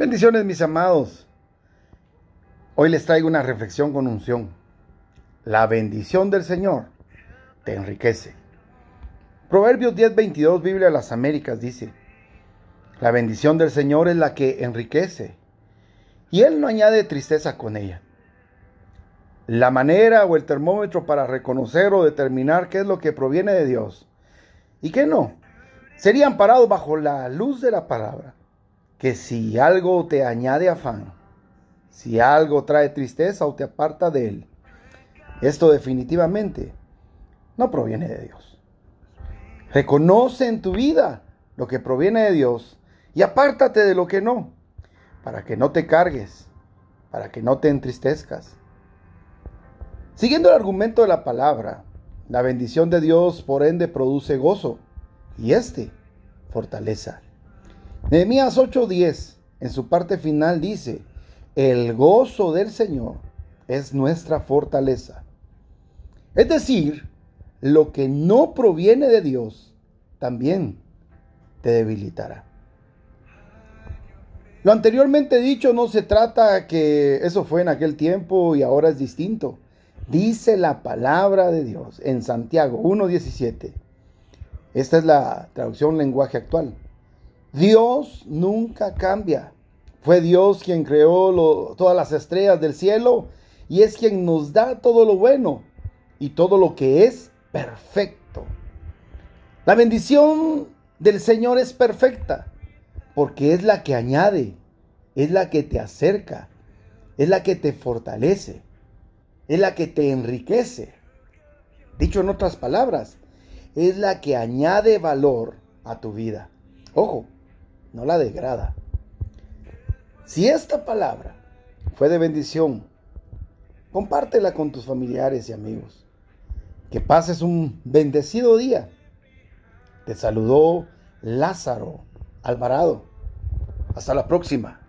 Bendiciones mis amados. Hoy les traigo una reflexión con unción. La bendición del Señor te enriquece. Proverbios 10:22, Biblia de las Américas dice, la bendición del Señor es la que enriquece y Él no añade tristeza con ella. La manera o el termómetro para reconocer o determinar qué es lo que proviene de Dios y qué no, serían parados bajo la luz de la palabra que si algo te añade afán, si algo trae tristeza o te aparta de él, esto definitivamente no proviene de Dios. Reconoce en tu vida lo que proviene de Dios y apártate de lo que no, para que no te cargues, para que no te entristezcas. Siguiendo el argumento de la palabra, la bendición de Dios por ende produce gozo y este fortaleza. Nehemías 8:10 en su parte final dice, el gozo del Señor es nuestra fortaleza. Es decir, lo que no proviene de Dios también te debilitará. Lo anteriormente dicho no se trata que eso fue en aquel tiempo y ahora es distinto. Dice la palabra de Dios en Santiago 1.17. Esta es la traducción lenguaje actual. Dios nunca cambia. Fue Dios quien creó todas las estrellas del cielo y es quien nos da todo lo bueno y todo lo que es perfecto. La bendición del Señor es perfecta porque es la que añade, es la que te acerca, es la que te fortalece, es la que te enriquece. Dicho en otras palabras, es la que añade valor a tu vida. Ojo, no la degrada. Si esta palabra fue de bendición, compártela con tus familiares y amigos. Que pases un bendecido día. Te saludó Lázaro Alvarado. Hasta la próxima.